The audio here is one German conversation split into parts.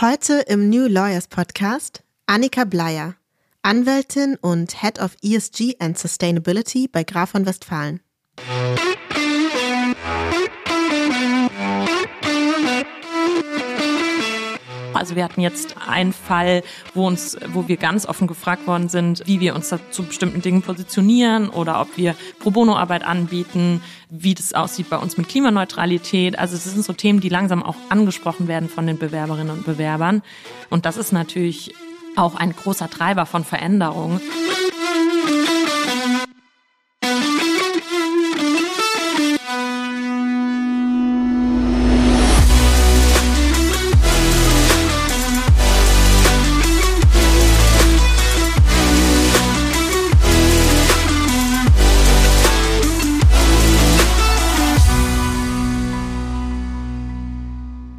Heute im New Lawyers Podcast Annika Bleier, Anwältin und Head of ESG and Sustainability bei Graf von Westfalen. Also wir hatten jetzt einen Fall, wo uns, wo wir ganz offen gefragt worden sind, wie wir uns zu bestimmten Dingen positionieren oder ob wir Pro Bono Arbeit anbieten, wie das aussieht bei uns mit Klimaneutralität. Also es sind so Themen, die langsam auch angesprochen werden von den Bewerberinnen und Bewerbern. Und das ist natürlich auch ein großer Treiber von Veränderungen.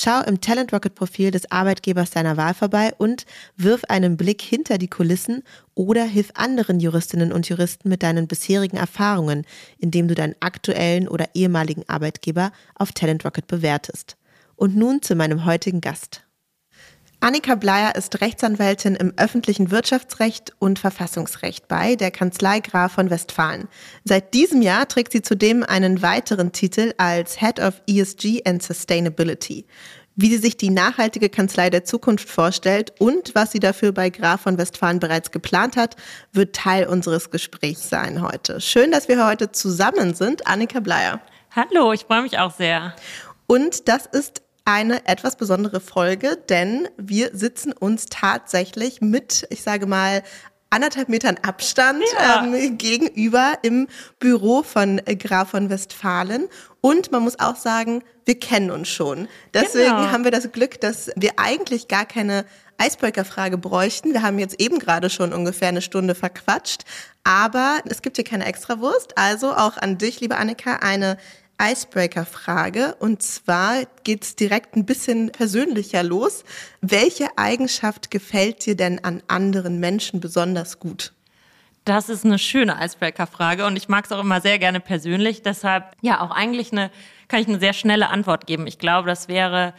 Schau im Talent Rocket Profil des Arbeitgebers deiner Wahl vorbei und wirf einen Blick hinter die Kulissen oder hilf anderen Juristinnen und Juristen mit deinen bisherigen Erfahrungen, indem du deinen aktuellen oder ehemaligen Arbeitgeber auf Talent Rocket bewertest. Und nun zu meinem heutigen Gast. Annika Bleier ist Rechtsanwältin im öffentlichen Wirtschaftsrecht und Verfassungsrecht bei der Kanzlei Graf von Westfalen. Seit diesem Jahr trägt sie zudem einen weiteren Titel als Head of ESG and Sustainability. Wie sie sich die nachhaltige Kanzlei der Zukunft vorstellt und was sie dafür bei Graf von Westfalen bereits geplant hat, wird Teil unseres Gesprächs sein heute. Schön, dass wir heute zusammen sind. Annika Bleier. Hallo, ich freue mich auch sehr. Und das ist eine etwas besondere Folge, denn wir sitzen uns tatsächlich mit, ich sage mal, anderthalb Metern Abstand ja. ähm, gegenüber im Büro von Graf von Westfalen. Und man muss auch sagen, wir kennen uns schon. Deswegen genau. haben wir das Glück, dass wir eigentlich gar keine Icebreaker-Frage bräuchten. Wir haben jetzt eben gerade schon ungefähr eine Stunde verquatscht. Aber es gibt hier keine Extrawurst. Also auch an dich, liebe Annika, eine Icebreaker-Frage. Und zwar geht's direkt ein bisschen persönlicher los. Welche Eigenschaft gefällt dir denn an anderen Menschen besonders gut? Das ist eine schöne Icebreaker-Frage und ich mag es auch immer sehr gerne persönlich. Deshalb, ja, auch eigentlich eine, kann ich eine sehr schnelle Antwort geben. Ich glaube, das wäre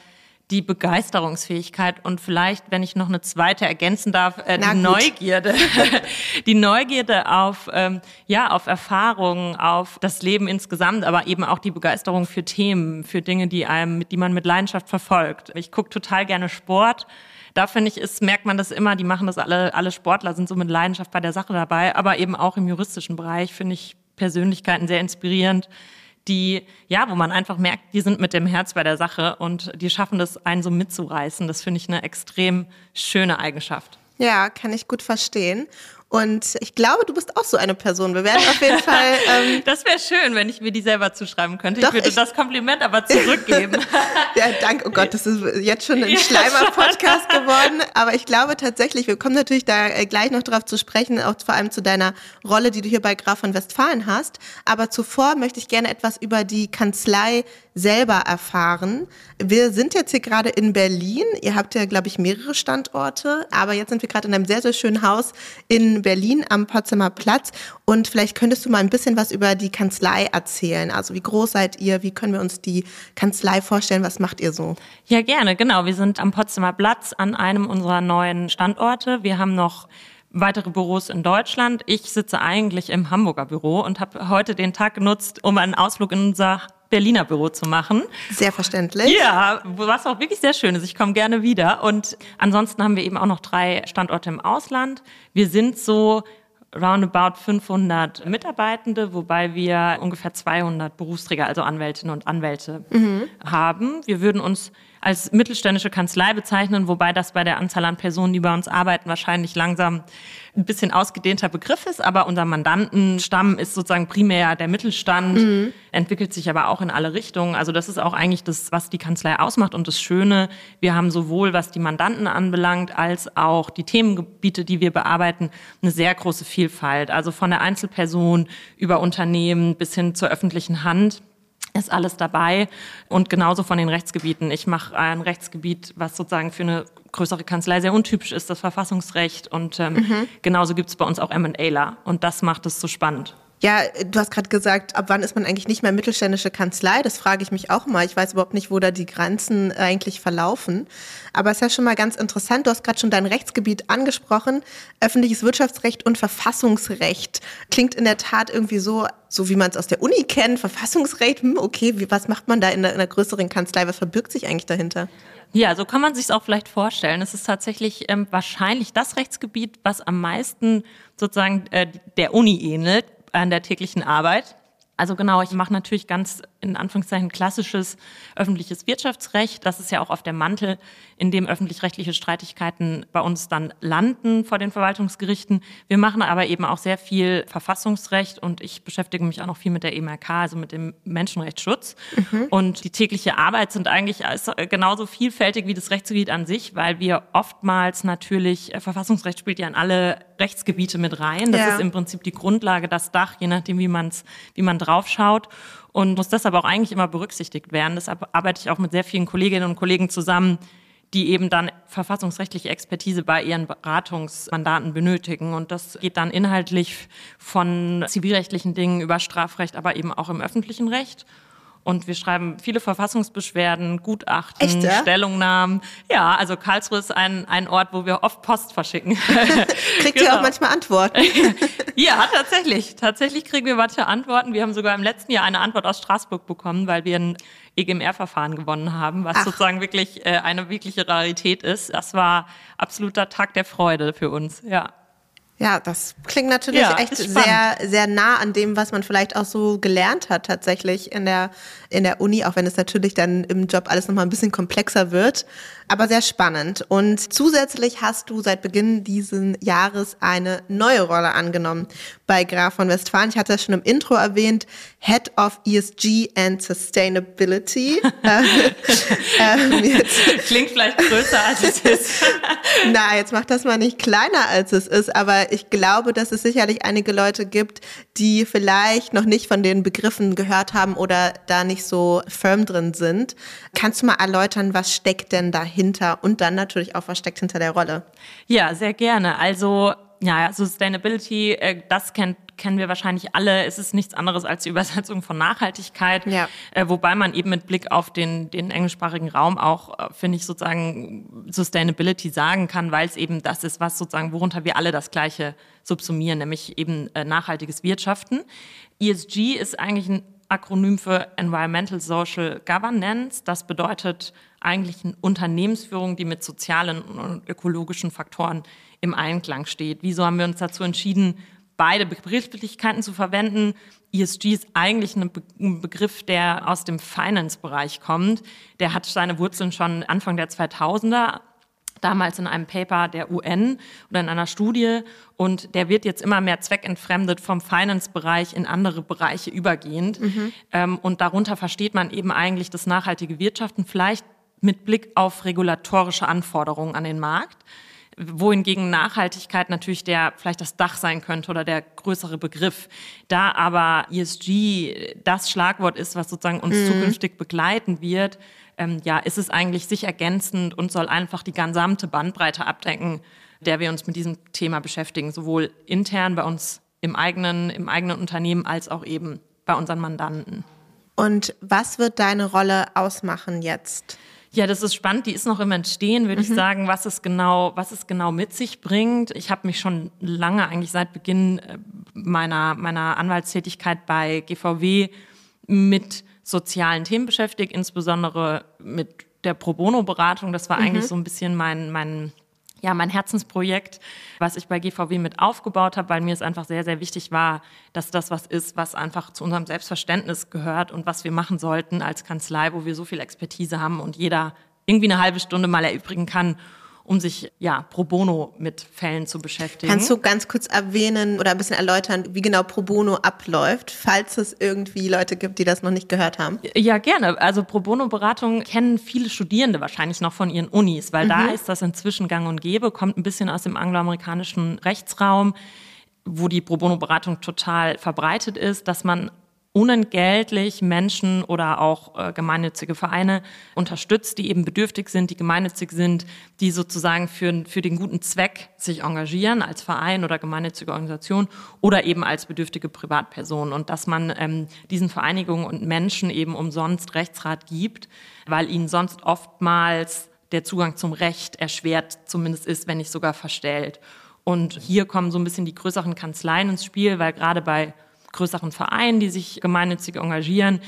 die Begeisterungsfähigkeit und vielleicht, wenn ich noch eine zweite ergänzen darf, äh, die Neugierde, die Neugierde auf ähm, ja auf Erfahrungen, auf das Leben insgesamt, aber eben auch die Begeisterung für Themen, für Dinge, die einem, die man mit Leidenschaft verfolgt. Ich gucke total gerne Sport. Da finde ich, ist, merkt man das immer, die machen das alle, alle Sportler sind so mit Leidenschaft bei der Sache dabei, aber eben auch im juristischen Bereich finde ich Persönlichkeiten sehr inspirierend die, ja, wo man einfach merkt, die sind mit dem Herz bei der Sache und die schaffen das, einen so mitzureißen. Das finde ich eine extrem schöne Eigenschaft. Ja, kann ich gut verstehen. Und ich glaube, du bist auch so eine Person. Wir werden auf jeden Fall. Ähm, das wäre schön, wenn ich mir die selber zuschreiben könnte. Doch, ich würde ich, das Kompliment aber zurückgeben. ja, danke. Oh Gott, das ist jetzt schon ein Schleimer-Podcast geworden. Aber ich glaube tatsächlich, wir kommen natürlich da äh, gleich noch drauf zu sprechen, auch vor allem zu deiner Rolle, die du hier bei Graf von Westfalen hast. Aber zuvor möchte ich gerne etwas über die Kanzlei selber erfahren. Wir sind jetzt hier gerade in Berlin. Ihr habt ja, glaube ich, mehrere Standorte. Aber jetzt sind wir gerade in einem sehr, sehr schönen Haus in Berlin am Potsdamer Platz. Und vielleicht könntest du mal ein bisschen was über die Kanzlei erzählen. Also wie groß seid ihr? Wie können wir uns die Kanzlei vorstellen? Was macht ihr so? Ja, gerne. Genau. Wir sind am Potsdamer Platz an einem unserer neuen Standorte. Wir haben noch weitere Büros in Deutschland. Ich sitze eigentlich im Hamburger Büro und habe heute den Tag genutzt, um einen Ausflug in unser Berliner Büro zu machen. Sehr verständlich. Ja, was auch wirklich sehr schön ist. Ich komme gerne wieder. Und ansonsten haben wir eben auch noch drei Standorte im Ausland. Wir sind so roundabout 500 Mitarbeitende, wobei wir ungefähr 200 Berufsträger, also Anwältinnen und Anwälte mhm. haben. Wir würden uns als mittelständische Kanzlei bezeichnen, wobei das bei der Anzahl an Personen, die bei uns arbeiten, wahrscheinlich langsam ein bisschen ausgedehnter Begriff ist. Aber unser Mandantenstamm ist sozusagen primär der Mittelstand, mhm. entwickelt sich aber auch in alle Richtungen. Also das ist auch eigentlich das, was die Kanzlei ausmacht und das Schöne. Wir haben sowohl, was die Mandanten anbelangt, als auch die Themengebiete, die wir bearbeiten, eine sehr große Vielfalt. Also von der Einzelperson über Unternehmen bis hin zur öffentlichen Hand ist alles dabei und genauso von den Rechtsgebieten. Ich mache ein Rechtsgebiet, was sozusagen für eine größere Kanzlei sehr untypisch ist, das Verfassungsrecht und ähm, mhm. genauso gibt es bei uns auch M&Aler und das macht es so spannend. Ja, du hast gerade gesagt, ab wann ist man eigentlich nicht mehr mittelständische Kanzlei? Das frage ich mich auch mal. Ich weiß überhaupt nicht, wo da die Grenzen eigentlich verlaufen. Aber es ist ja schon mal ganz interessant. Du hast gerade schon dein Rechtsgebiet angesprochen. Öffentliches Wirtschaftsrecht und Verfassungsrecht. Klingt in der Tat irgendwie so, so wie man es aus der Uni kennt. Verfassungsrecht, hm, okay, wie, was macht man da in einer, in einer größeren Kanzlei? Was verbirgt sich eigentlich dahinter? Ja, so kann man sich auch vielleicht vorstellen. Es ist tatsächlich ähm, wahrscheinlich das Rechtsgebiet, was am meisten sozusagen äh, der Uni ähnelt an der täglichen Arbeit. Also genau, ich mache natürlich ganz in Anführungszeichen klassisches öffentliches Wirtschaftsrecht. Das ist ja auch auf der Mantel, in dem öffentlich-rechtliche Streitigkeiten bei uns dann landen vor den Verwaltungsgerichten. Wir machen aber eben auch sehr viel Verfassungsrecht und ich beschäftige mich auch noch viel mit der EMRK, also mit dem Menschenrechtsschutz. Mhm. Und die tägliche Arbeit sind eigentlich genauso vielfältig wie das Rechtsgebiet an sich, weil wir oftmals natürlich, äh, Verfassungsrecht spielt ja in alle Rechtsgebiete mit rein. Das ja. ist im Prinzip die Grundlage, das Dach, je nachdem, wie, man's, wie man draufschaut und muss deshalb auch eigentlich immer berücksichtigt werden. Deshalb arbeite ich auch mit sehr vielen Kolleginnen und Kollegen zusammen, die eben dann verfassungsrechtliche Expertise bei ihren Beratungsmandaten benötigen. Und das geht dann inhaltlich von zivilrechtlichen Dingen über Strafrecht, aber eben auch im öffentlichen Recht. Und wir schreiben viele Verfassungsbeschwerden, Gutachten, Echt, ja? Stellungnahmen. Ja, also Karlsruhe ist ein, ein Ort, wo wir oft Post verschicken. Kriegt genau. ihr auch manchmal Antworten? ja, tatsächlich. Tatsächlich kriegen wir manche Antworten. Wir haben sogar im letzten Jahr eine Antwort aus Straßburg bekommen, weil wir ein EGMR-Verfahren gewonnen haben, was Ach. sozusagen wirklich äh, eine wirkliche Rarität ist. Das war absoluter Tag der Freude für uns, ja. Ja, das klingt natürlich ja, echt sehr, sehr nah an dem, was man vielleicht auch so gelernt hat tatsächlich in der, in der Uni, auch wenn es natürlich dann im Job alles nochmal ein bisschen komplexer wird aber sehr spannend. Und zusätzlich hast du seit Beginn dieses Jahres eine neue Rolle angenommen bei Graf von Westfalen. Ich hatte das schon im Intro erwähnt, Head of ESG and Sustainability. ähm, Klingt vielleicht größer, als es ist. Na, jetzt mach das mal nicht kleiner, als es ist, aber ich glaube, dass es sicherlich einige Leute gibt, die vielleicht noch nicht von den Begriffen gehört haben oder da nicht so firm drin sind. Kannst du mal erläutern, was steckt denn dahinter? hinter und dann natürlich auch versteckt hinter der Rolle. Ja, sehr gerne. Also ja, Sustainability, äh, das kennt kennen wir wahrscheinlich alle. Es ist nichts anderes als die Übersetzung von Nachhaltigkeit, ja. äh, wobei man eben mit Blick auf den, den englischsprachigen Raum auch, äh, finde ich, sozusagen Sustainability sagen kann, weil es eben das ist, was sozusagen, worunter wir alle das Gleiche subsumieren, nämlich eben äh, nachhaltiges Wirtschaften. ESG ist eigentlich ein Akronym für Environmental Social Governance. Das bedeutet eigentlich eine Unternehmensführung, die mit sozialen und ökologischen Faktoren im Einklang steht. Wieso haben wir uns dazu entschieden, beide Begrifflichkeiten zu verwenden? ESG ist eigentlich ein Begriff, der aus dem Finance-Bereich kommt. Der hat seine Wurzeln schon Anfang der 2000er damals in einem Paper der UN oder in einer Studie und der wird jetzt immer mehr zweckentfremdet vom Finance-Bereich in andere Bereiche übergehend. Mhm. Ähm, und darunter versteht man eben eigentlich das nachhaltige Wirtschaften, vielleicht mit Blick auf regulatorische Anforderungen an den Markt wohingegen Nachhaltigkeit natürlich der vielleicht das Dach sein könnte oder der größere Begriff. Da aber ESG das Schlagwort ist, was sozusagen uns mhm. zukünftig begleiten wird, ähm, ja, ist es eigentlich sich ergänzend und soll einfach die gesamte Bandbreite abdecken, der wir uns mit diesem Thema beschäftigen, sowohl intern bei uns im eigenen, im eigenen Unternehmen als auch eben bei unseren Mandanten. Und was wird deine Rolle ausmachen jetzt? Ja, das ist spannend. Die ist noch im Entstehen, würde mhm. ich sagen, was es genau, was es genau mit sich bringt. Ich habe mich schon lange, eigentlich seit Beginn äh, meiner meiner Anwaltstätigkeit bei GVW mit sozialen Themen beschäftigt, insbesondere mit der Pro Bono Beratung. Das war mhm. eigentlich so ein bisschen mein, mein, ja, mein Herzensprojekt, was ich bei GVW mit aufgebaut habe, weil mir es einfach sehr, sehr wichtig war, dass das was ist, was einfach zu unserem Selbstverständnis gehört und was wir machen sollten als Kanzlei, wo wir so viel Expertise haben und jeder irgendwie eine halbe Stunde mal erübrigen kann, um sich ja pro bono mit Fällen zu beschäftigen. Kannst du ganz kurz erwähnen oder ein bisschen erläutern, wie genau pro bono abläuft, falls es irgendwie Leute gibt, die das noch nicht gehört haben? Ja, gerne. Also pro bono Beratung kennen viele Studierende wahrscheinlich noch von ihren Unis, weil mhm. da ist das inzwischen gang und gäbe, kommt ein bisschen aus dem angloamerikanischen Rechtsraum wo die Pro Bono Beratung total verbreitet ist, dass man unentgeltlich Menschen oder auch äh, gemeinnützige Vereine unterstützt, die eben bedürftig sind, die gemeinnützig sind, die sozusagen für, für den guten Zweck sich engagieren als Verein oder gemeinnützige Organisation oder eben als bedürftige Privatperson und dass man ähm, diesen Vereinigungen und Menschen eben umsonst Rechtsrat gibt, weil ihnen sonst oftmals der Zugang zum Recht erschwert zumindest ist, wenn nicht sogar verstellt. Und hier kommen so ein bisschen die größeren Kanzleien ins Spiel, weil gerade bei größeren Vereinen, die sich gemeinnützig engagieren,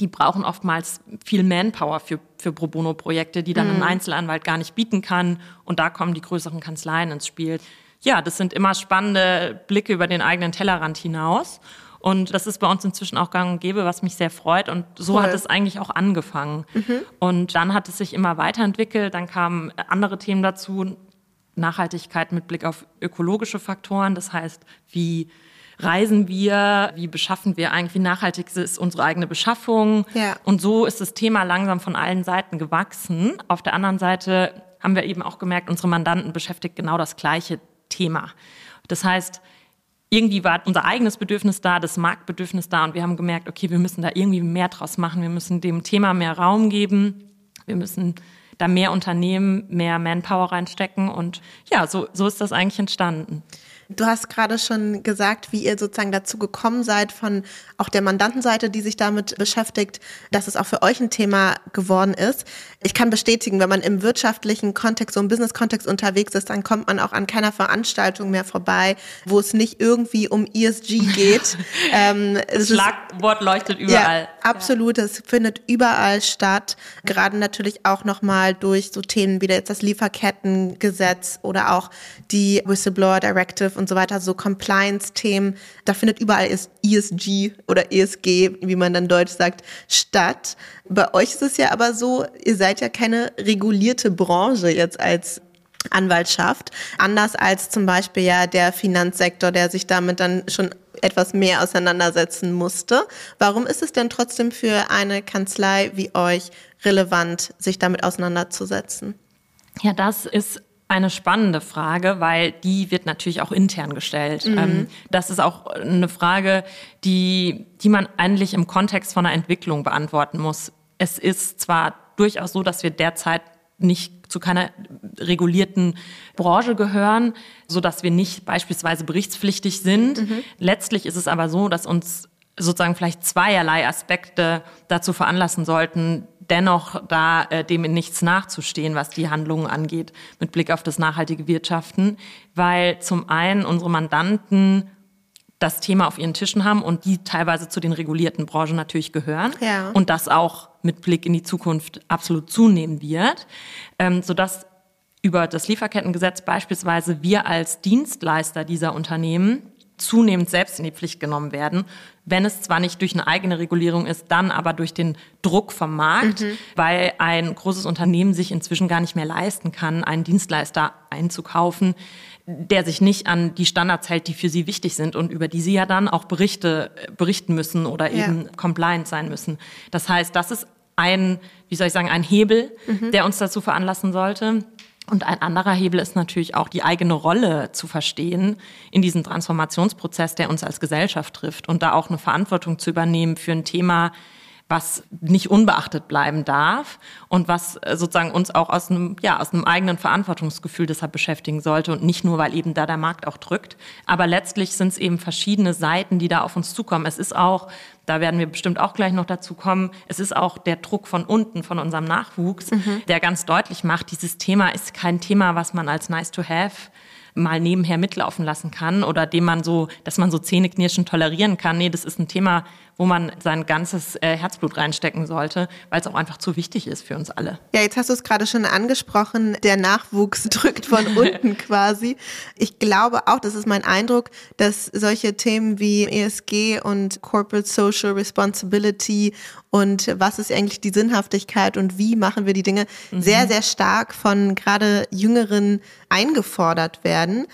die brauchen oftmals viel Manpower für, für Pro Bono-Projekte, die dann mhm. ein Einzelanwalt gar nicht bieten kann. Und da kommen die größeren Kanzleien ins Spiel. Ja, das sind immer spannende Blicke über den eigenen Tellerrand hinaus. Und das ist bei uns inzwischen auch gang und gäbe, was mich sehr freut. Und so cool. hat es eigentlich auch angefangen. Mhm. Und dann hat es sich immer weiterentwickelt. Dann kamen andere Themen dazu. Nachhaltigkeit mit Blick auf ökologische Faktoren. Das heißt, wie reisen wir, wie beschaffen wir eigentlich, wie nachhaltig ist unsere eigene Beschaffung. Ja. Und so ist das Thema langsam von allen Seiten gewachsen. Auf der anderen Seite haben wir eben auch gemerkt, unsere Mandanten beschäftigt genau das gleiche Thema. Das heißt, irgendwie war unser eigenes Bedürfnis da, das Marktbedürfnis da und wir haben gemerkt, okay, wir müssen da irgendwie mehr draus machen, wir müssen dem Thema mehr Raum geben, wir müssen da mehr Unternehmen, mehr Manpower reinstecken und ja, so, so ist das eigentlich entstanden. Du hast gerade schon gesagt, wie ihr sozusagen dazu gekommen seid von auch der Mandantenseite, die sich damit beschäftigt, dass es auch für euch ein Thema geworden ist. Ich kann bestätigen, wenn man im wirtschaftlichen Kontext, so im Business-Kontext unterwegs ist, dann kommt man auch an keiner Veranstaltung mehr vorbei, wo es nicht irgendwie um ESG geht. ähm, das Schlagwort ist, leuchtet überall. Ja, absolut, es findet überall statt. Gerade natürlich auch nochmal durch so Themen wie jetzt das Lieferkettengesetz oder auch die Whistleblower Directive und so weiter, so Compliance-Themen, da findet überall ESG oder ESG, wie man dann deutsch sagt, statt. Bei euch ist es ja aber so, ihr seid ja keine regulierte Branche jetzt als Anwaltschaft, anders als zum Beispiel ja der Finanzsektor, der sich damit dann schon etwas mehr auseinandersetzen musste. Warum ist es denn trotzdem für eine Kanzlei wie euch relevant, sich damit auseinanderzusetzen? Ja, das ist eine spannende Frage, weil die wird natürlich auch intern gestellt. Mhm. Ähm, das ist auch eine Frage, die, die man eigentlich im Kontext von einer Entwicklung beantworten muss. Es ist zwar durchaus so, dass wir derzeit nicht zu keiner regulierten Branche gehören, so dass wir nicht beispielsweise berichtspflichtig sind. Mhm. Letztlich ist es aber so, dass uns sozusagen vielleicht zweierlei Aspekte dazu veranlassen sollten, dennoch da äh, dem in nichts nachzustehen, was die Handlungen angeht, mit Blick auf das nachhaltige Wirtschaften, weil zum einen unsere Mandanten das Thema auf ihren Tischen haben und die teilweise zu den regulierten Branchen natürlich gehören ja. und das auch mit Blick in die Zukunft absolut zunehmen wird, ähm, sodass über das Lieferkettengesetz beispielsweise wir als Dienstleister dieser Unternehmen zunehmend selbst in die Pflicht genommen werden, wenn es zwar nicht durch eine eigene Regulierung ist, dann aber durch den Druck vom Markt, mhm. weil ein großes Unternehmen sich inzwischen gar nicht mehr leisten kann, einen Dienstleister einzukaufen, der sich nicht an die Standards hält, die für sie wichtig sind und über die sie ja dann auch Berichte berichten müssen oder ja. eben compliant sein müssen. Das heißt, das ist ein, wie soll ich sagen, ein Hebel, mhm. der uns dazu veranlassen sollte. Und ein anderer Hebel ist natürlich auch die eigene Rolle zu verstehen in diesem Transformationsprozess, der uns als Gesellschaft trifft und da auch eine Verantwortung zu übernehmen für ein Thema, was nicht unbeachtet bleiben darf und was äh, sozusagen uns auch aus einem, ja, aus einem eigenen Verantwortungsgefühl deshalb beschäftigen sollte und nicht nur, weil eben da der Markt auch drückt. Aber letztlich sind es eben verschiedene Seiten, die da auf uns zukommen. Es ist auch, da werden wir bestimmt auch gleich noch dazu kommen, es ist auch der Druck von unten, von unserem Nachwuchs, mhm. der ganz deutlich macht, dieses Thema ist kein Thema, was man als nice to have mal nebenher mitlaufen lassen kann oder dem man so, dass man so Zähneknirschen tolerieren kann. Nee, das ist ein Thema, wo man sein ganzes äh, Herzblut reinstecken sollte, weil es auch einfach zu wichtig ist für uns alle. Ja, jetzt hast du es gerade schon angesprochen, der Nachwuchs drückt von unten quasi. Ich glaube auch, das ist mein Eindruck, dass solche Themen wie ESG und Corporate Social Responsibility und was ist eigentlich die Sinnhaftigkeit und wie machen wir die Dinge mhm. sehr, sehr stark von gerade Jüngeren eingefordert werden.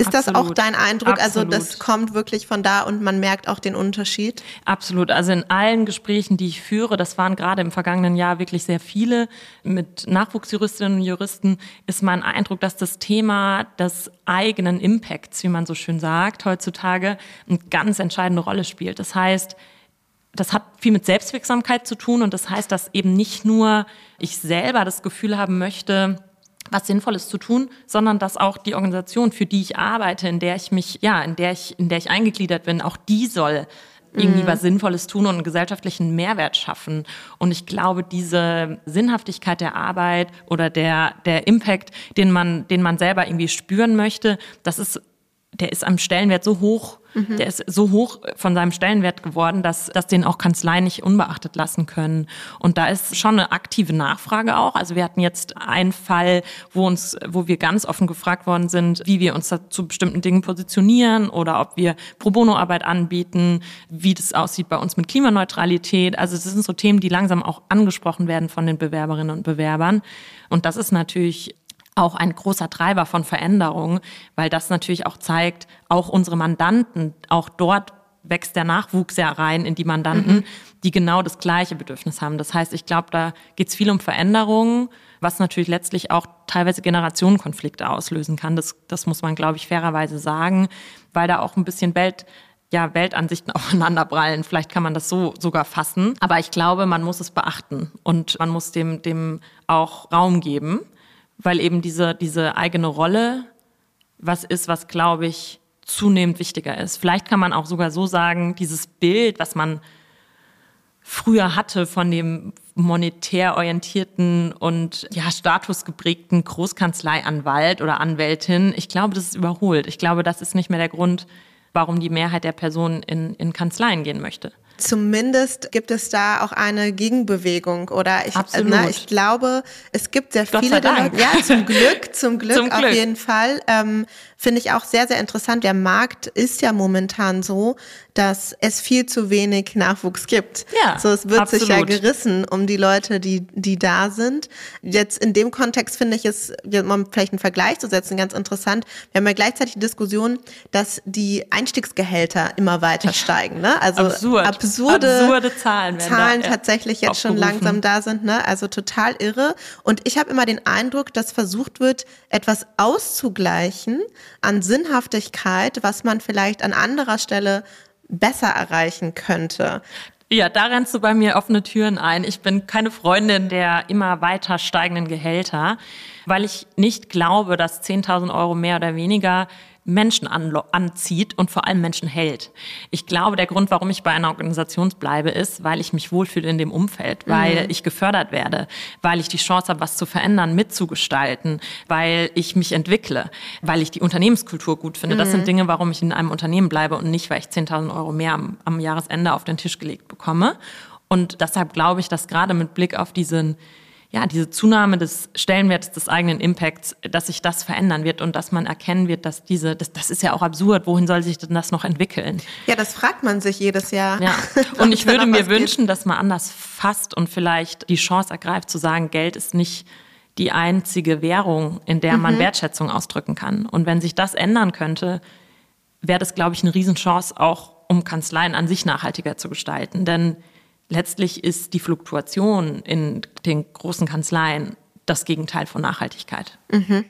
Ist Absolut. das auch dein Eindruck? Absolut. Also das kommt wirklich von da und man merkt auch den Unterschied? Absolut. Also in allen Gesprächen, die ich führe, das waren gerade im vergangenen Jahr wirklich sehr viele mit Nachwuchsjuristinnen und Juristen, ist mein Eindruck, dass das Thema des eigenen Impacts, wie man so schön sagt, heutzutage eine ganz entscheidende Rolle spielt. Das heißt, das hat viel mit Selbstwirksamkeit zu tun und das heißt, dass eben nicht nur ich selber das Gefühl haben möchte, was Sinnvolles zu tun, sondern dass auch die Organisation, für die ich arbeite, in der ich mich, ja, in der ich, in der ich eingegliedert bin, auch die soll irgendwie mhm. was Sinnvolles tun und einen gesellschaftlichen Mehrwert schaffen. Und ich glaube, diese Sinnhaftigkeit der Arbeit oder der, der Impact, den man, den man selber irgendwie spüren möchte, das ist, der ist am Stellenwert so hoch, Mhm. Der ist so hoch von seinem Stellenwert geworden, dass, dass den auch Kanzleien nicht unbeachtet lassen können. Und da ist schon eine aktive Nachfrage auch. Also wir hatten jetzt einen Fall, wo uns, wo wir ganz offen gefragt worden sind, wie wir uns zu bestimmten Dingen positionieren oder ob wir Pro Bono-Arbeit anbieten, wie das aussieht bei uns mit Klimaneutralität. Also das sind so Themen, die langsam auch angesprochen werden von den Bewerberinnen und Bewerbern. Und das ist natürlich auch ein großer Treiber von Veränderungen, weil das natürlich auch zeigt, auch unsere Mandanten, auch dort wächst der Nachwuchs ja rein in die Mandanten, mhm. die genau das gleiche Bedürfnis haben. Das heißt, ich glaube, da geht es viel um Veränderungen, was natürlich letztlich auch teilweise Generationenkonflikte auslösen kann. Das, das muss man, glaube ich, fairerweise sagen, weil da auch ein bisschen Welt, ja, Weltansichten aufeinanderprallen. Vielleicht kann man das so sogar fassen. Aber ich glaube, man muss es beachten und man muss dem, dem auch Raum geben weil eben diese, diese eigene Rolle was ist, was, glaube ich, zunehmend wichtiger ist. Vielleicht kann man auch sogar so sagen, dieses Bild, was man früher hatte von dem monetär orientierten und ja, statusgeprägten Großkanzleianwalt oder Anwältin, ich glaube, das ist überholt. Ich glaube, das ist nicht mehr der Grund, warum die Mehrheit der Personen in, in Kanzleien gehen möchte. Zumindest gibt es da auch eine Gegenbewegung oder ich, na, ich glaube, es gibt sehr Gott viele. Ja, zum Glück, zum Glück zum auf Glück. jeden Fall. Ähm, Finde ich auch sehr, sehr interessant. Der Markt ist ja momentan so, dass es viel zu wenig Nachwuchs gibt. Ja, so, es wird absolut. sich ja gerissen um die Leute, die, die da sind. Jetzt in dem Kontext finde ich es, um vielleicht einen Vergleich zu setzen, ganz interessant. Wir haben ja gleichzeitig die Diskussion, dass die Einstiegsgehälter immer weiter steigen. Ne? Also absurd. absurde, absurde Zahlen, Zahlen da, tatsächlich jetzt schon langsam da sind. Ne? Also total irre. Und ich habe immer den Eindruck, dass versucht wird, etwas auszugleichen an Sinnhaftigkeit, was man vielleicht an anderer Stelle besser erreichen könnte. Ja, da rennst du bei mir offene Türen ein. Ich bin keine Freundin der immer weiter steigenden Gehälter, weil ich nicht glaube, dass 10.000 Euro mehr oder weniger Menschen anzieht und vor allem Menschen hält. Ich glaube, der Grund, warum ich bei einer Organisation bleibe, ist, weil ich mich wohlfühle in dem Umfeld, weil mhm. ich gefördert werde, weil ich die Chance habe, was zu verändern, mitzugestalten, weil ich mich entwickle, weil ich die Unternehmenskultur gut finde. Mhm. Das sind mhm. Dinge, warum ich in einem Unternehmen bleibe und nicht, weil ich 10.000 Euro mehr am, am Jahresende auf den Tisch gelegt bekomme. Und deshalb glaube ich, dass gerade mit Blick auf diesen ja, diese Zunahme des Stellenwerts des eigenen Impacts, dass sich das verändern wird und dass man erkennen wird, dass diese, das, das ist ja auch absurd, wohin soll sich denn das noch entwickeln? Ja, das fragt man sich jedes Jahr. Ja. Und ich würde mir wünschen, dass man anders fasst und vielleicht die Chance ergreift zu sagen, Geld ist nicht die einzige Währung, in der man mhm. Wertschätzung ausdrücken kann. Und wenn sich das ändern könnte, wäre das, glaube ich, eine Riesenchance auch, um Kanzleien an sich nachhaltiger zu gestalten. Denn letztlich ist die Fluktuation in den großen Kanzleien das Gegenteil von Nachhaltigkeit. Mhm.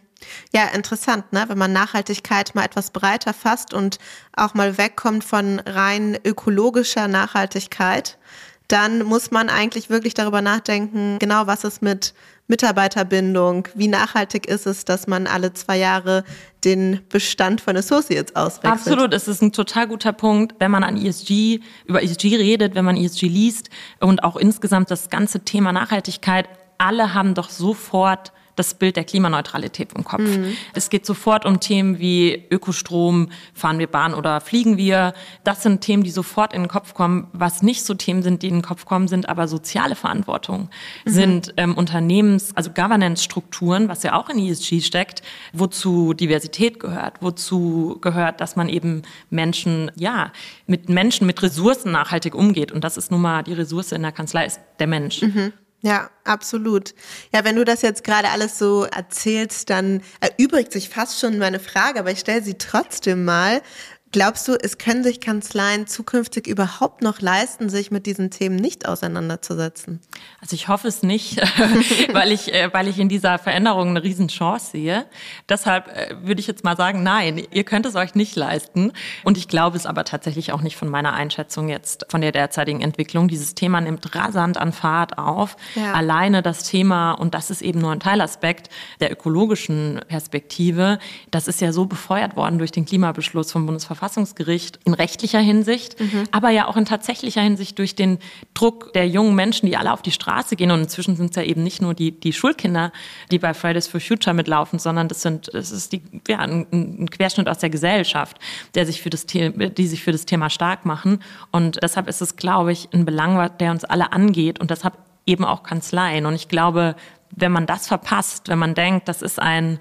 Ja, interessant, ne? wenn man Nachhaltigkeit mal etwas breiter fasst und auch mal wegkommt von rein ökologischer Nachhaltigkeit, dann muss man eigentlich wirklich darüber nachdenken, genau was ist mit Mitarbeiterbindung, wie nachhaltig ist es, dass man alle zwei Jahre den Bestand von Associates auswechselt. Absolut, es ist ein total guter Punkt, wenn man an ESG, über ESG redet, wenn man ESG liest und auch insgesamt das ganze Thema Nachhaltigkeit, alle haben doch sofort das Bild der Klimaneutralität im Kopf. Mhm. Es geht sofort um Themen wie Ökostrom, fahren wir Bahn oder fliegen wir. Das sind Themen, die sofort in den Kopf kommen. Was nicht so Themen sind, die in den Kopf kommen, sind aber soziale Verantwortung, mhm. sind ähm, Unternehmens-, also Governance-Strukturen, was ja auch in ESG steckt, wozu Diversität gehört, wozu gehört, dass man eben Menschen, ja, mit Menschen, mit Ressourcen nachhaltig umgeht. Und das ist nun mal die Ressource in der Kanzlei, ist der Mensch. Mhm. Ja, absolut. Ja, wenn du das jetzt gerade alles so erzählst, dann erübrigt sich fast schon meine Frage, aber ich stelle sie trotzdem mal. Glaubst du, es können sich Kanzleien zukünftig überhaupt noch leisten, sich mit diesen Themen nicht auseinanderzusetzen? Also ich hoffe es nicht, weil ich, äh, weil ich in dieser Veränderung eine Riesenchance sehe. Deshalb äh, würde ich jetzt mal sagen, nein, ihr könnt es euch nicht leisten. Und ich glaube es aber tatsächlich auch nicht von meiner Einschätzung jetzt von der derzeitigen Entwicklung. Dieses Thema nimmt rasant an Fahrt auf. Ja. Alleine das Thema, und das ist eben nur ein Teilaspekt der ökologischen Perspektive, das ist ja so befeuert worden durch den Klimabeschluss vom Bundesverfassungsgericht Bundesverfassungsgericht in rechtlicher Hinsicht, mhm. aber ja auch in tatsächlicher Hinsicht durch den Druck der jungen Menschen, die alle auf die Straße gehen. Und inzwischen sind es ja eben nicht nur die, die Schulkinder, die bei Fridays for Future mitlaufen, sondern das sind, es ist die, ja, ein, ein Querschnitt aus der Gesellschaft, der sich für das Thema, die sich für das Thema stark machen. Und deshalb ist es, glaube ich, ein Belang, der uns alle angeht und deshalb eben auch Kanzleien. Und ich glaube, wenn man das verpasst, wenn man denkt, das ist ein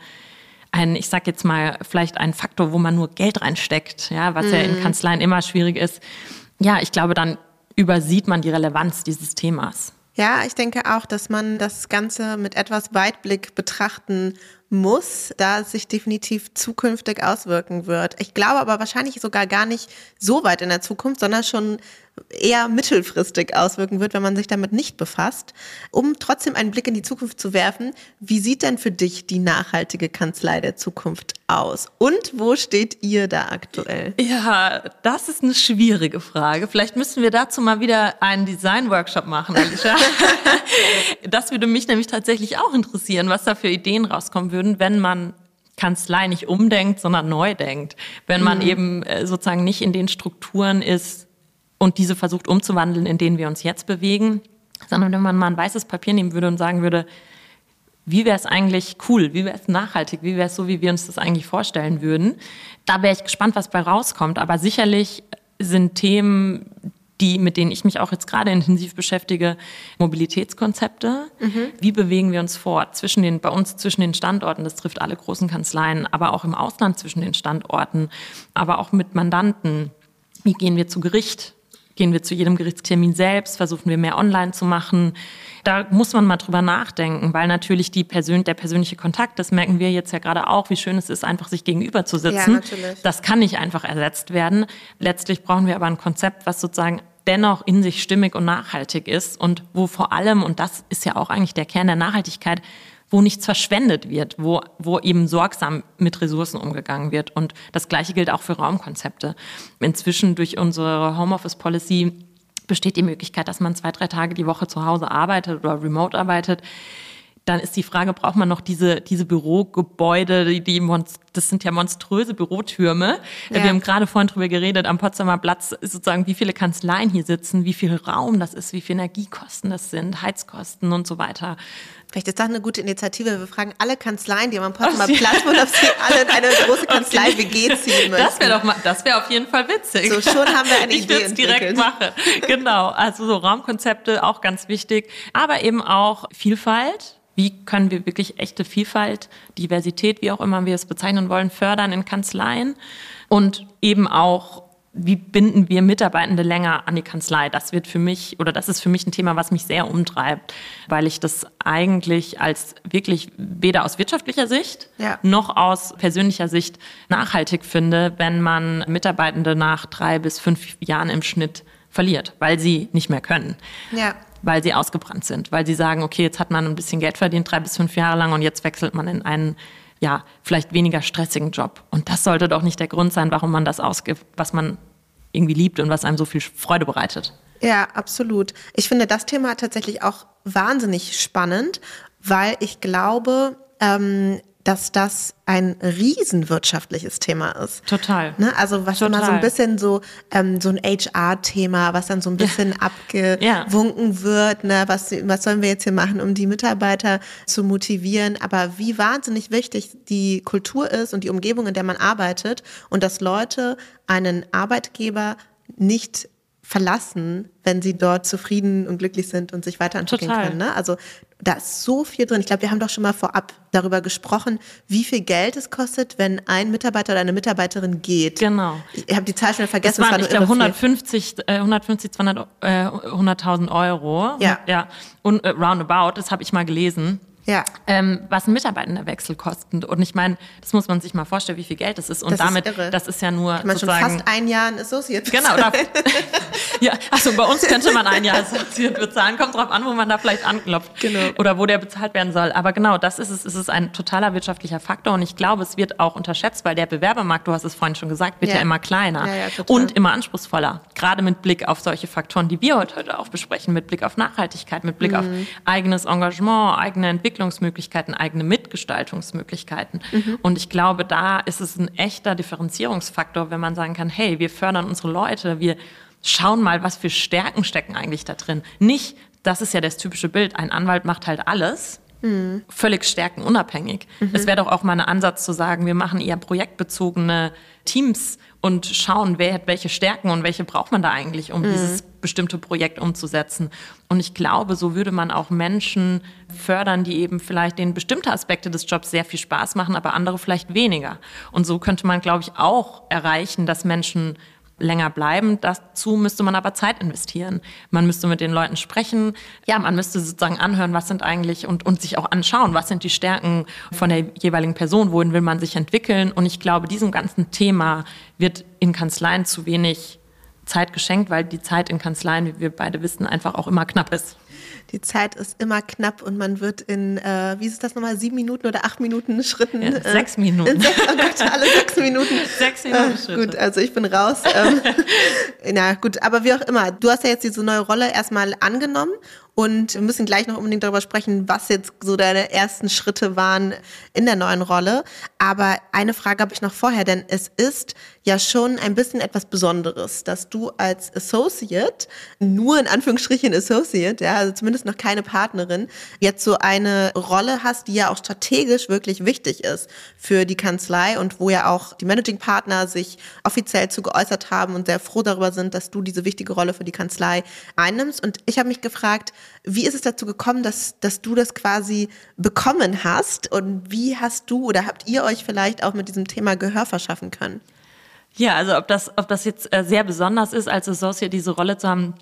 ein, ich sag jetzt mal, vielleicht ein Faktor, wo man nur Geld reinsteckt, ja, was mhm. ja in mhm. Kanzleien immer schwierig ist. Ja, ich glaube, dann übersieht man die Relevanz dieses Themas. Ja, ich denke auch, dass man das Ganze mit etwas Weitblick betrachten muss, da es sich definitiv zukünftig auswirken wird. Ich glaube aber wahrscheinlich sogar gar nicht so weit in der Zukunft, sondern schon eher mittelfristig auswirken wird, wenn man sich damit nicht befasst. Um trotzdem einen Blick in die Zukunft zu werfen, wie sieht denn für dich die nachhaltige Kanzlei der Zukunft aus? Und wo steht ihr da aktuell? Ja, das ist eine schwierige Frage. Vielleicht müssen wir dazu mal wieder einen Design-Workshop machen, Alicia. das würde mich nämlich tatsächlich auch interessieren, was da für Ideen rauskommen würden, wenn man Kanzlei nicht umdenkt, sondern neu denkt. Wenn man mhm. eben äh, sozusagen nicht in den Strukturen ist, und diese versucht umzuwandeln, in denen wir uns jetzt bewegen, sondern wenn man mal ein weißes Papier nehmen würde und sagen würde, wie wäre es eigentlich cool, wie wäre es nachhaltig, wie wäre es so, wie wir uns das eigentlich vorstellen würden. Da wäre ich gespannt, was bei rauskommt. Aber sicherlich sind Themen, die, mit denen ich mich auch jetzt gerade intensiv beschäftige, Mobilitätskonzepte. Mhm. Wie bewegen wir uns fort zwischen den, bei uns zwischen den Standorten? Das trifft alle großen Kanzleien, aber auch im Ausland zwischen den Standorten, aber auch mit Mandanten. Wie gehen wir zu Gericht? Gehen wir zu jedem Gerichtstermin selbst? Versuchen wir mehr online zu machen? Da muss man mal drüber nachdenken, weil natürlich die Persön der persönliche Kontakt, das merken wir jetzt ja gerade auch, wie schön es ist, einfach sich gegenüber zu sitzen. Ja, natürlich. Das kann nicht einfach ersetzt werden. Letztlich brauchen wir aber ein Konzept, was sozusagen dennoch in sich stimmig und nachhaltig ist und wo vor allem, und das ist ja auch eigentlich der Kern der Nachhaltigkeit, wo nichts verschwendet wird, wo, wo eben sorgsam mit Ressourcen umgegangen wird. Und das Gleiche gilt auch für Raumkonzepte. Inzwischen durch unsere Homeoffice-Policy besteht die Möglichkeit, dass man zwei, drei Tage die Woche zu Hause arbeitet oder remote arbeitet dann ist die Frage, braucht man noch diese, diese Bürogebäude, die, die das sind ja monströse Bürotürme. Ja. Wir haben gerade vorhin drüber geredet, am Potsdamer Platz sozusagen, wie viele Kanzleien hier sitzen, wie viel Raum das ist, wie viel Energiekosten das sind, Heizkosten und so weiter. Vielleicht ist das eine gute Initiative. Wir fragen alle Kanzleien, die am Potsdamer Platz wohnen, ob sie alle in eine große Kanzlei-WG ziehen möchten. Das wäre doch mal, das wäre auf jeden Fall witzig. So, schon haben wir eine ich Idee Ich direkt machen. Genau. Also so Raumkonzepte auch ganz wichtig. Aber eben auch Vielfalt wie können wir wirklich echte Vielfalt, Diversität, wie auch immer wir es bezeichnen wollen, fördern in Kanzleien und eben auch wie binden wir Mitarbeitende länger an die Kanzlei? Das wird für mich oder das ist für mich ein Thema, was mich sehr umtreibt, weil ich das eigentlich als wirklich weder aus wirtschaftlicher Sicht ja. noch aus persönlicher Sicht nachhaltig finde, wenn man Mitarbeitende nach drei bis fünf Jahren im Schnitt verliert, weil sie nicht mehr können. Ja weil sie ausgebrannt sind, weil sie sagen, okay, jetzt hat man ein bisschen Geld verdient, drei bis fünf Jahre lang und jetzt wechselt man in einen ja, vielleicht weniger stressigen Job. Und das sollte doch nicht der Grund sein, warum man das ausgibt, was man irgendwie liebt und was einem so viel Freude bereitet. Ja, absolut. Ich finde das Thema tatsächlich auch wahnsinnig spannend, weil ich glaube, ähm, dass das ein riesenwirtschaftliches Thema ist. Total. Ne? Also was Total. immer so ein bisschen so ähm, so ein HR-Thema, was dann so ein bisschen abgewunken ja. wird. Ne? Was, was sollen wir jetzt hier machen, um die Mitarbeiter zu motivieren? Aber wie wahnsinnig wichtig die Kultur ist und die Umgebung, in der man arbeitet und dass Leute einen Arbeitgeber nicht verlassen, wenn sie dort zufrieden und glücklich sind und sich weiterentwickeln Total. können. Ne? Also da ist so viel drin. Ich glaube, wir haben doch schon mal vorab darüber gesprochen, wie viel Geld es kostet, wenn ein Mitarbeiter oder eine Mitarbeiterin geht. Genau. Ich habe die Zahl schon vergessen. Das waren, ich glaube, 150, äh, 150, 200, äh, 100.000 Euro. Ja. Ja. Und äh, roundabout, das habe ich mal gelesen. Ja. Ähm, was ein Mitarbeitenderwechsel kostet. Und ich meine, das muss man sich mal vorstellen, wie viel Geld das ist. Und das damit, ist irre. das ist ja nur ich meine, schon fast ein Jahr ein Associate. Genau. Da, ja, also bei uns könnte man ein Jahr Associate bezahlen. Kommt drauf an, wo man da vielleicht anklopft. Genau. Oder wo der bezahlt werden soll. Aber genau, das ist es. Es ist ein totaler wirtschaftlicher Faktor. Und ich glaube, es wird auch unterschätzt, weil der Bewerbermarkt, du hast es vorhin schon gesagt, wird ja, ja immer kleiner ja, ja, und immer anspruchsvoller. Gerade mit Blick auf solche Faktoren, die wir heute auch besprechen, mit Blick auf Nachhaltigkeit, mit Blick mhm. auf eigenes Engagement, eigene Entwicklungsmöglichkeiten, eigene Mitgestaltungsmöglichkeiten. Mhm. Und ich glaube, da ist es ein echter Differenzierungsfaktor, wenn man sagen kann, hey, wir fördern unsere Leute, wir schauen mal, was für Stärken stecken eigentlich da drin. Nicht, das ist ja das typische Bild, ein Anwalt macht halt alles, Mhm. völlig stärkenunabhängig. Mhm. Es wäre doch auch mal ein Ansatz zu sagen, wir machen eher projektbezogene Teams und schauen, wer hat welche Stärken und welche braucht man da eigentlich, um mhm. dieses bestimmte Projekt umzusetzen. Und ich glaube, so würde man auch Menschen fördern, die eben vielleicht denen bestimmte Aspekte des Jobs sehr viel Spaß machen, aber andere vielleicht weniger. Und so könnte man, glaube ich, auch erreichen, dass Menschen länger bleiben. Dazu müsste man aber Zeit investieren. Man müsste mit den Leuten sprechen. Ja, man müsste sozusagen anhören, was sind eigentlich und, und sich auch anschauen, was sind die Stärken von der jeweiligen Person, wohin will man sich entwickeln. Und ich glaube, diesem ganzen Thema wird in Kanzleien zu wenig Zeit geschenkt, weil die Zeit in Kanzleien, wie wir beide wissen, einfach auch immer knapp ist die Zeit ist immer knapp und man wird in, äh, wie ist das nochmal, sieben Minuten oder acht Minuten Schritten? Ja, äh, sechs Minuten. In sechs, oh Gott, alle sechs Minuten. sechs Minuten äh, Schritte. Gut, also ich bin raus. ähm, na gut, aber wie auch immer, du hast ja jetzt diese neue Rolle erstmal angenommen und wir müssen gleich noch unbedingt darüber sprechen, was jetzt so deine ersten Schritte waren in der neuen Rolle. Aber eine Frage habe ich noch vorher, denn es ist ja schon ein bisschen etwas Besonderes, dass du als Associate, nur in Anführungsstrichen Associate, ja, also zumindest noch keine Partnerin, jetzt so eine Rolle hast, die ja auch strategisch wirklich wichtig ist für die Kanzlei und wo ja auch die Managing Partner sich offiziell zu geäußert haben und sehr froh darüber sind, dass du diese wichtige Rolle für die Kanzlei einnimmst. Und ich habe mich gefragt, wie ist es dazu gekommen, dass, dass du das quasi bekommen hast? Und wie hast du oder habt ihr euch vielleicht auch mit diesem Thema Gehör verschaffen können? Ja, also ob das, ob das jetzt äh, sehr besonders ist, als Associate diese Rolle zu haben,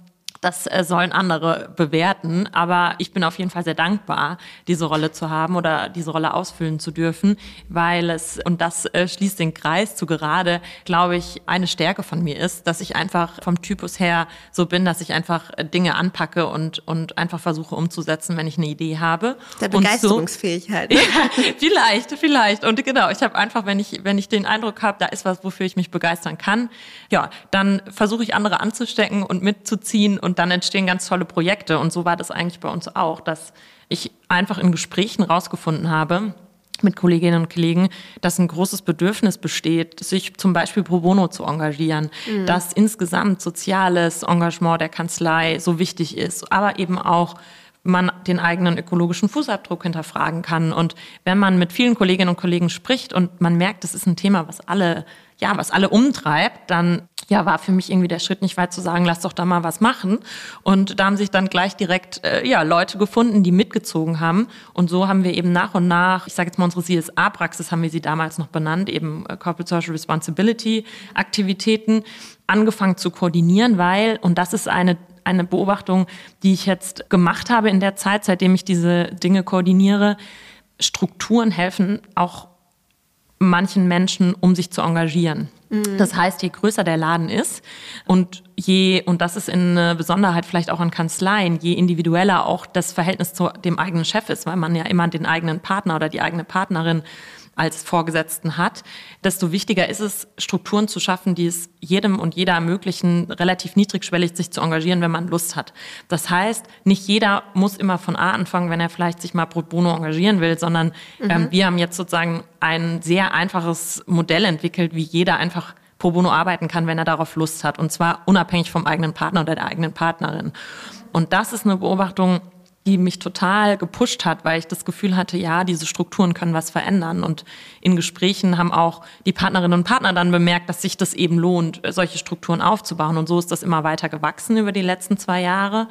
das äh, sollen andere bewerten. Aber ich bin auf jeden Fall sehr dankbar, diese Rolle zu haben oder diese Rolle ausfüllen zu dürfen, weil es, und das äh, schließt den Kreis zu gerade, glaube ich, eine Stärke von mir ist, dass ich einfach vom Typus her so bin, dass ich einfach Dinge anpacke und, und einfach versuche umzusetzen, wenn ich eine Idee habe. Der Begeisterungsfähigkeit. So, ne? ja, vielleicht, vielleicht. Und genau, ich habe einfach, wenn ich, wenn ich den Eindruck habe, da ist was, wofür ich mich begeistern kann, ja, dann versuche ich andere anzustecken und mitzuziehen und und dann entstehen ganz tolle Projekte. Und so war das eigentlich bei uns auch, dass ich einfach in Gesprächen rausgefunden habe, mit Kolleginnen und Kollegen, dass ein großes Bedürfnis besteht, sich zum Beispiel pro bono zu engagieren, mhm. dass insgesamt soziales Engagement der Kanzlei so wichtig ist, aber eben auch man den eigenen ökologischen Fußabdruck hinterfragen kann. Und wenn man mit vielen Kolleginnen und Kollegen spricht und man merkt, das ist ein Thema, was alle ja, was alle umtreibt, dann ja, war für mich irgendwie der Schritt nicht weit zu sagen, lass doch da mal was machen. Und da haben sich dann gleich direkt äh, ja, Leute gefunden, die mitgezogen haben. Und so haben wir eben nach und nach, ich sage jetzt mal unsere CSA-Praxis, haben wir sie damals noch benannt, eben äh, Corporate Social Responsibility Aktivitäten, angefangen zu koordinieren, weil, und das ist eine eine Beobachtung, die ich jetzt gemacht habe in der Zeit, seitdem ich diese Dinge koordiniere. Strukturen helfen auch manchen Menschen, um sich zu engagieren. Das heißt, je größer der Laden ist und je, und das ist in Besonderheit vielleicht auch an Kanzleien, je individueller auch das Verhältnis zu dem eigenen Chef ist, weil man ja immer den eigenen Partner oder die eigene Partnerin als Vorgesetzten hat, desto wichtiger ist es, Strukturen zu schaffen, die es jedem und jeder ermöglichen, relativ niedrigschwellig sich zu engagieren, wenn man Lust hat. Das heißt, nicht jeder muss immer von A anfangen, wenn er vielleicht sich mal pro bono engagieren will, sondern mhm. ähm, wir haben jetzt sozusagen ein sehr einfaches Modell entwickelt, wie jeder einfach pro bono arbeiten kann, wenn er darauf Lust hat. Und zwar unabhängig vom eigenen Partner oder der eigenen Partnerin. Und das ist eine Beobachtung, die mich total gepusht hat, weil ich das Gefühl hatte, ja, diese Strukturen können was verändern. Und in Gesprächen haben auch die Partnerinnen und Partner dann bemerkt, dass sich das eben lohnt, solche Strukturen aufzubauen. Und so ist das immer weiter gewachsen über die letzten zwei Jahre.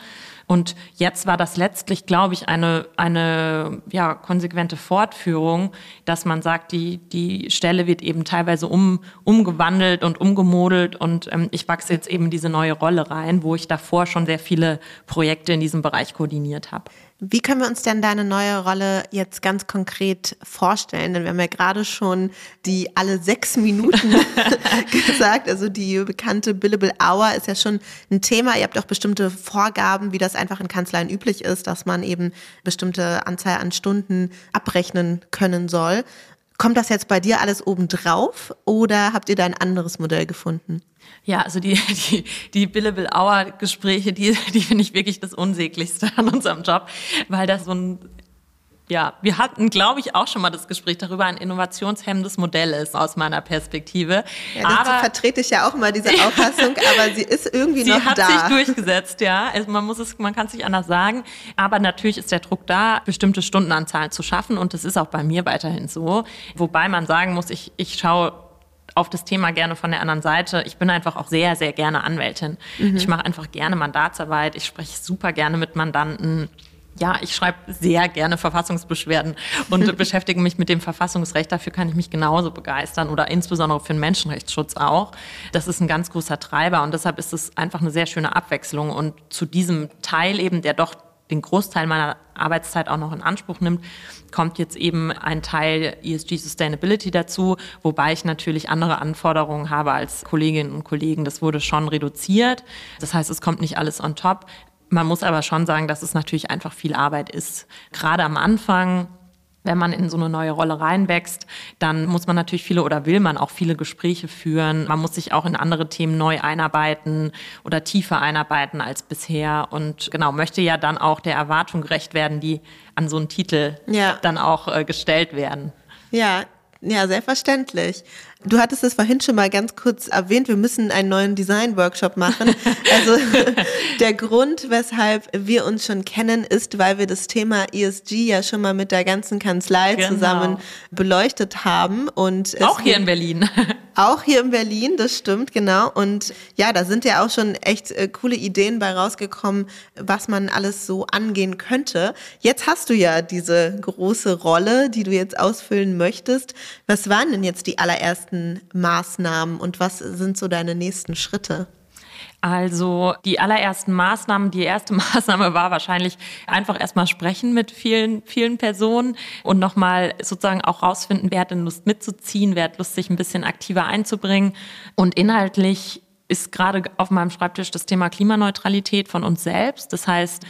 Und jetzt war das letztlich, glaube ich, eine, eine ja, konsequente Fortführung, dass man sagt, die, die Stelle wird eben teilweise um, umgewandelt und umgemodelt und ähm, ich wachse jetzt eben diese neue Rolle rein, wo ich davor schon sehr viele Projekte in diesem Bereich koordiniert habe. Wie können wir uns denn deine neue Rolle jetzt ganz konkret vorstellen? Denn wir haben ja gerade schon die alle sechs Minuten gesagt. Also die bekannte Billable Hour ist ja schon ein Thema. Ihr habt auch bestimmte Vorgaben, wie das einfach in Kanzleien üblich ist, dass man eben bestimmte Anzahl an Stunden abrechnen können soll. Kommt das jetzt bei dir alles obendrauf oder habt ihr da ein anderes Modell gefunden? Ja, also die, die, die Billable Hour Gespräche, die, die finde ich wirklich das Unsäglichste an unserem Job, weil das so ein ja, wir hatten, glaube ich, auch schon mal das Gespräch darüber, ein innovationshemmendes Modell ist aus meiner Perspektive. Ja, aber, vertrete ich ja auch mal diese Auffassung, aber sie ist irgendwie noch da. Sie hat sich durchgesetzt, ja. Also man muss es, man kann es nicht anders sagen. Aber natürlich ist der Druck da, bestimmte Stundenanzahlen zu schaffen und das ist auch bei mir weiterhin so. Wobei man sagen muss, ich, ich schaue auf das Thema gerne von der anderen Seite. Ich bin einfach auch sehr, sehr gerne Anwältin. Mhm. Ich mache einfach gerne Mandatsarbeit. Ich spreche super gerne mit Mandanten. Ja, ich schreibe sehr gerne Verfassungsbeschwerden und beschäftige mich mit dem Verfassungsrecht. Dafür kann ich mich genauso begeistern oder insbesondere für den Menschenrechtsschutz auch. Das ist ein ganz großer Treiber und deshalb ist es einfach eine sehr schöne Abwechslung. Und zu diesem Teil eben, der doch den Großteil meiner Arbeitszeit auch noch in Anspruch nimmt, kommt jetzt eben ein Teil ESG Sustainability dazu, wobei ich natürlich andere Anforderungen habe als Kolleginnen und Kollegen. Das wurde schon reduziert. Das heißt, es kommt nicht alles on top. Man muss aber schon sagen, dass es natürlich einfach viel Arbeit ist. Gerade am Anfang wenn man in so eine neue Rolle reinwächst, dann muss man natürlich viele oder will man auch viele Gespräche führen. Man muss sich auch in andere Themen neu einarbeiten oder tiefer einarbeiten als bisher und genau möchte ja dann auch der Erwartung gerecht werden, die an so einen Titel ja. dann auch äh, gestellt werden. Ja, ja, selbstverständlich. Du hattest es vorhin schon mal ganz kurz erwähnt, wir müssen einen neuen Design-Workshop machen. Also der Grund, weshalb wir uns schon kennen, ist, weil wir das Thema ESG ja schon mal mit der ganzen Kanzlei genau. zusammen beleuchtet haben. Und auch hier in Berlin. Auch hier in Berlin, das stimmt, genau. Und ja, da sind ja auch schon echt äh, coole Ideen bei rausgekommen, was man alles so angehen könnte. Jetzt hast du ja diese große Rolle, die du jetzt ausfüllen möchtest. Was waren denn jetzt die allerersten ersten Maßnahmen und was sind so deine nächsten Schritte? Also die allerersten Maßnahmen, die erste Maßnahme war wahrscheinlich einfach erstmal sprechen mit vielen, vielen Personen und nochmal sozusagen auch rausfinden, wer hat denn Lust mitzuziehen, wer hat Lust, sich ein bisschen aktiver einzubringen. Und inhaltlich ist gerade auf meinem Schreibtisch das Thema Klimaneutralität von uns selbst. Das heißt,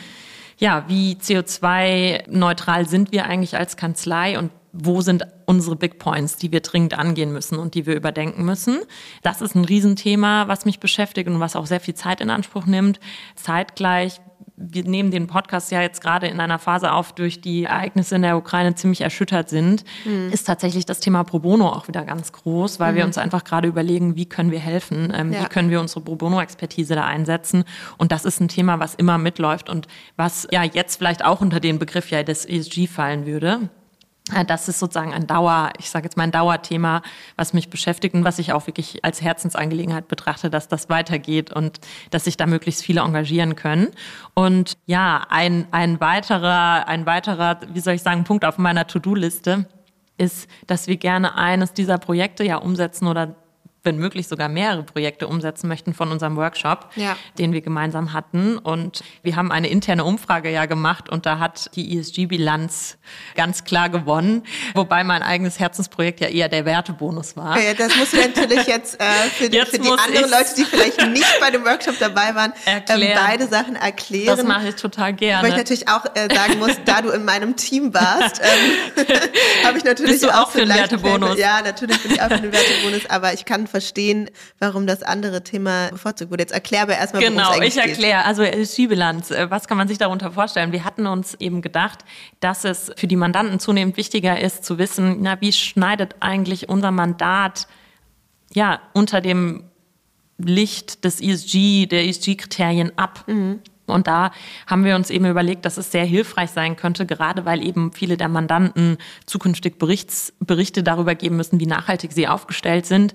ja, wie CO2-neutral sind wir eigentlich als Kanzlei und wo sind unsere Big Points, die wir dringend angehen müssen und die wir überdenken müssen. Das ist ein Riesenthema, was mich beschäftigt und was auch sehr viel Zeit in Anspruch nimmt. Zeitgleich wir nehmen den Podcast ja jetzt gerade in einer Phase auf, durch die Ereignisse in der Ukraine ziemlich erschüttert sind, mhm. ist tatsächlich das Thema Pro Bono auch wieder ganz groß, weil mhm. wir uns einfach gerade überlegen, wie können wir helfen, ähm, ja. wie können wir unsere Pro Bono-Expertise da einsetzen. Und das ist ein Thema, was immer mitläuft und was ja jetzt vielleicht auch unter den Begriff ja des ESG fallen würde. Äh, das ist sozusagen ein Dauer, ich sage jetzt mal ein Dauerthema, was mich beschäftigt und was ich auch wirklich als Herzensangelegenheit betrachte, dass das weitergeht und dass sich da möglichst viele engagieren können. Und ja, ein, ein weiterer, ein weiterer, wie soll ich sagen, Punkt auf meiner To-Do-Liste ist, dass wir gerne eines dieser Projekte ja umsetzen oder wenn möglich sogar mehrere Projekte umsetzen möchten von unserem Workshop, ja. den wir gemeinsam hatten. Und wir haben eine interne Umfrage ja gemacht und da hat die ESG-Bilanz ganz klar gewonnen, wobei mein eigenes Herzensprojekt ja eher der Wertebonus war. Ja, das musst du natürlich jetzt äh, für, jetzt für die anderen Leute, die vielleicht nicht bei dem Workshop dabei waren, ähm, beide Sachen erklären. Das mache ich total gerne. Weil ich natürlich auch äh, sagen muss, da du in meinem Team warst, ähm, habe ich natürlich Bist du auch, auch für den Wertebonus. Ja, natürlich bin ich auch für den Wertebonus, aber ich kann verstehen, warum das andere Thema bevorzugt wurde. Jetzt erklär aber erstmal, genau, worum es. Genau, ich erkläre. Also Skibilanz, äh, was kann man sich darunter vorstellen? Wir hatten uns eben gedacht, dass es für die Mandanten zunehmend wichtiger ist zu wissen, na, wie schneidet eigentlich unser Mandat ja unter dem Licht des ESG, der ESG-Kriterien ab. Mhm. Und da haben wir uns eben überlegt, dass es sehr hilfreich sein könnte, gerade weil eben viele der Mandanten zukünftig Berichts, Berichte darüber geben müssen, wie nachhaltig sie aufgestellt sind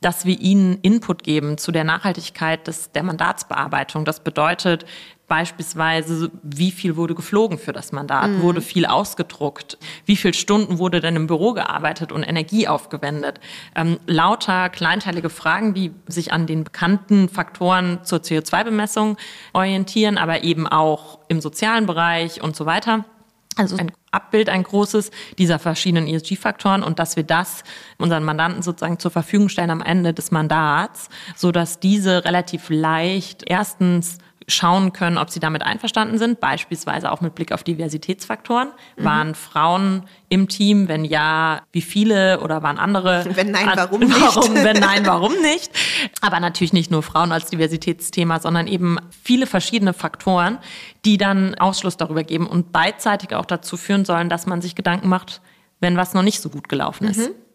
dass wir ihnen Input geben zu der Nachhaltigkeit des, der Mandatsbearbeitung. Das bedeutet beispielsweise, wie viel wurde geflogen für das Mandat, mhm. wurde viel ausgedruckt, wie viele Stunden wurde denn im Büro gearbeitet und Energie aufgewendet. Ähm, lauter kleinteilige Fragen, die sich an den bekannten Faktoren zur CO2-Bemessung orientieren, aber eben auch im sozialen Bereich und so weiter. Also ein Abbild, ein großes dieser verschiedenen ESG-Faktoren und dass wir das unseren Mandanten sozusagen zur Verfügung stellen am Ende des Mandats, so dass diese relativ leicht erstens schauen können, ob sie damit einverstanden sind, beispielsweise auch mit Blick auf Diversitätsfaktoren. Mhm. Waren Frauen im Team? Wenn ja, wie viele oder waren andere? Wenn nein, warum nicht? Warum, wenn nein, warum nicht? Aber natürlich nicht nur Frauen als Diversitätsthema, sondern eben viele verschiedene Faktoren, die dann Ausschluss darüber geben und beidseitig auch dazu führen sollen, dass man sich Gedanken macht, wenn was noch nicht so gut gelaufen ist. Mhm.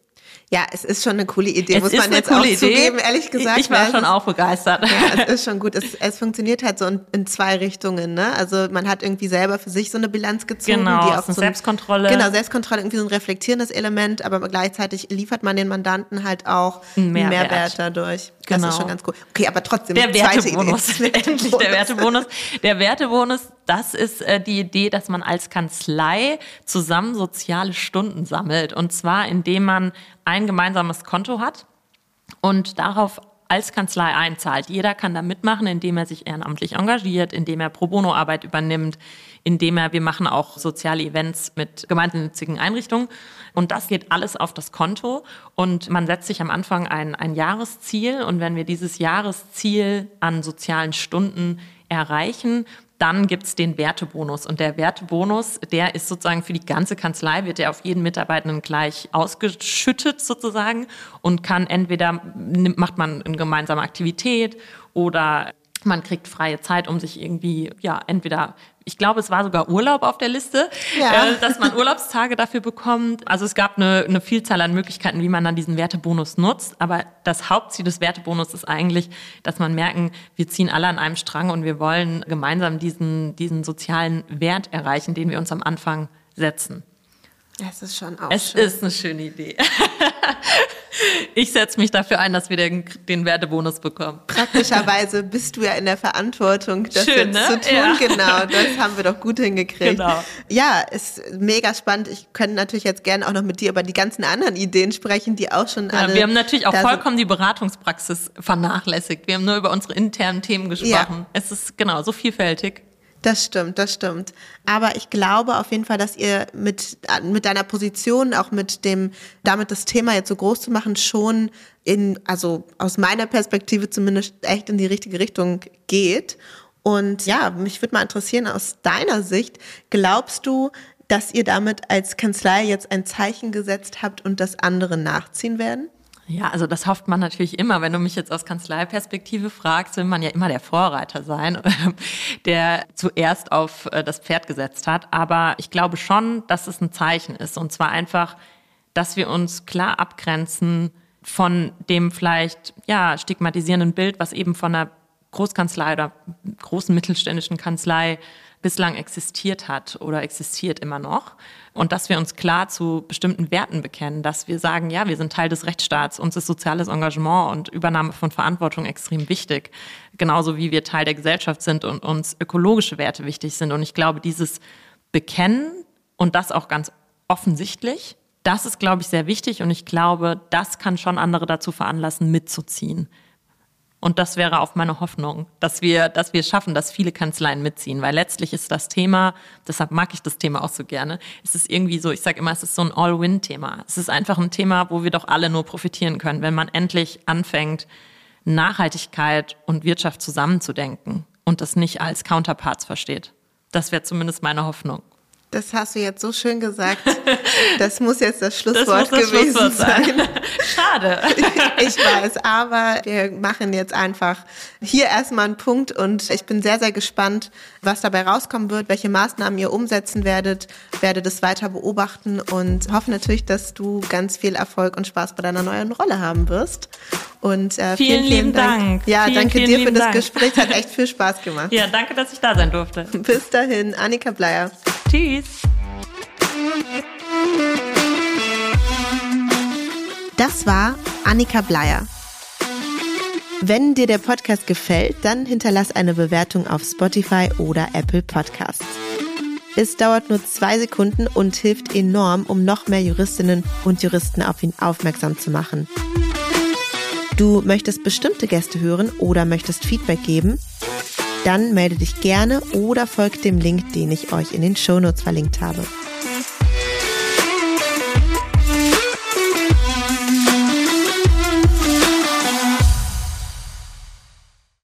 Ja, es ist schon eine coole Idee, es muss man jetzt auch Idee. zugeben, ehrlich gesagt. Ich war schon auch begeistert. Ja, es ist schon gut. Es, es funktioniert halt so in, in, zwei Richtungen. Ne? Also man hat irgendwie selber für sich so eine Bilanz gezogen. Genau, die auch so Selbstkontrolle. Genau, Selbstkontrolle, irgendwie so ein reflektierendes Element, aber gleichzeitig liefert man den Mandanten halt auch Mehrwert, Mehrwert dadurch. Das genau. ist schon ganz cool. Okay, aber trotzdem, der Wertebonus. Endlich der Wertebonus. Der Wertebonus, das ist äh, die Idee, dass man als Kanzlei zusammen soziale Stunden sammelt. Und zwar, indem man ein gemeinsames Konto hat und darauf als Kanzlei einzahlt. Jeder kann da mitmachen, indem er sich ehrenamtlich engagiert, indem er Pro Bono Arbeit übernimmt, indem er, wir machen auch soziale Events mit gemeinnützigen Einrichtungen. Und das geht alles auf das Konto. Und man setzt sich am Anfang ein, ein Jahresziel. Und wenn wir dieses Jahresziel an sozialen Stunden erreichen, dann gibt's den Wertebonus. Und der Wertebonus, der ist sozusagen für die ganze Kanzlei, wird der auf jeden Mitarbeitenden gleich ausgeschüttet sozusagen und kann entweder, macht man eine gemeinsame Aktivität oder man kriegt freie Zeit, um sich irgendwie, ja, entweder ich glaube, es war sogar Urlaub auf der Liste, ja. äh, dass man Urlaubstage dafür bekommt. Also es gab eine, eine Vielzahl an Möglichkeiten, wie man dann diesen Wertebonus nutzt. Aber das Hauptziel des Wertebonus ist eigentlich, dass man merken, wir ziehen alle an einem Strang und wir wollen gemeinsam diesen, diesen sozialen Wert erreichen, den wir uns am Anfang setzen. Es ist schon auch Es schön. ist eine schöne Idee. Ich setze mich dafür ein, dass wir den, den Wertebonus bekommen. Praktischerweise bist du ja in der Verantwortung, das Schön, jetzt ne? zu tun. Ja. Genau, das haben wir doch gut hingekriegt. Genau. Ja, ist mega spannend. Ich könnte natürlich jetzt gerne auch noch mit dir über die ganzen anderen Ideen sprechen, die auch schon ja, alle. Wir haben natürlich auch vollkommen die Beratungspraxis vernachlässigt. Wir haben nur über unsere internen Themen gesprochen. Ja. Es ist genau so vielfältig. Das stimmt, das stimmt. Aber ich glaube auf jeden Fall, dass ihr mit, mit deiner Position, auch mit dem, damit das Thema jetzt so groß zu machen, schon in, also aus meiner Perspektive zumindest echt in die richtige Richtung geht. Und ja, mich würde mal interessieren, aus deiner Sicht, glaubst du, dass ihr damit als Kanzlei jetzt ein Zeichen gesetzt habt und das andere nachziehen werden? Ja, also das hofft man natürlich immer. Wenn du mich jetzt aus Kanzleiperspektive fragst, will man ja immer der Vorreiter sein, der zuerst auf äh, das Pferd gesetzt hat. Aber ich glaube schon, dass es ein Zeichen ist. Und zwar einfach, dass wir uns klar abgrenzen von dem vielleicht ja stigmatisierenden Bild, was eben von einer Großkanzlei oder großen mittelständischen Kanzlei bislang existiert hat oder existiert immer noch. Und dass wir uns klar zu bestimmten Werten bekennen, dass wir sagen, ja, wir sind Teil des Rechtsstaats, uns ist soziales Engagement und Übernahme von Verantwortung extrem wichtig. Genauso wie wir Teil der Gesellschaft sind und uns ökologische Werte wichtig sind. Und ich glaube, dieses Bekennen und das auch ganz offensichtlich, Das ist, glaube ich, sehr wichtig und ich glaube, das kann schon andere dazu veranlassen, mitzuziehen. Und das wäre auch meine Hoffnung, dass wir, dass wir schaffen, dass viele Kanzleien mitziehen, weil letztlich ist das Thema, deshalb mag ich das Thema auch so gerne, es ist irgendwie so, ich sage immer, es ist so ein All-Win-Thema. Es ist einfach ein Thema, wo wir doch alle nur profitieren können, wenn man endlich anfängt, Nachhaltigkeit und Wirtschaft zusammenzudenken und das nicht als Counterparts versteht. Das wäre zumindest meine Hoffnung. Das hast du jetzt so schön gesagt. Das muss jetzt das Schlusswort das das gewesen Schlusswort sein. sein. Schade. Ich weiß, aber wir machen jetzt einfach hier erstmal einen Punkt und ich bin sehr, sehr gespannt, was dabei rauskommen wird, welche Maßnahmen ihr umsetzen werdet, werde das weiter beobachten und hoffe natürlich, dass du ganz viel Erfolg und Spaß bei deiner neuen Rolle haben wirst. Und äh, vielen, vielen, vielen Dank. Dank. Ja, vielen, danke dir für das Dank. Gespräch. Hat echt viel Spaß gemacht. Ja, danke, dass ich da sein durfte. Bis dahin, Annika Bleier. Tschüss. Das war Annika Bleier. Wenn dir der Podcast gefällt, dann hinterlass eine Bewertung auf Spotify oder Apple Podcasts. Es dauert nur zwei Sekunden und hilft enorm, um noch mehr Juristinnen und Juristen auf ihn aufmerksam zu machen. Du möchtest bestimmte Gäste hören oder möchtest Feedback geben? Dann melde dich gerne oder folg dem Link, den ich euch in den Shownotes verlinkt habe.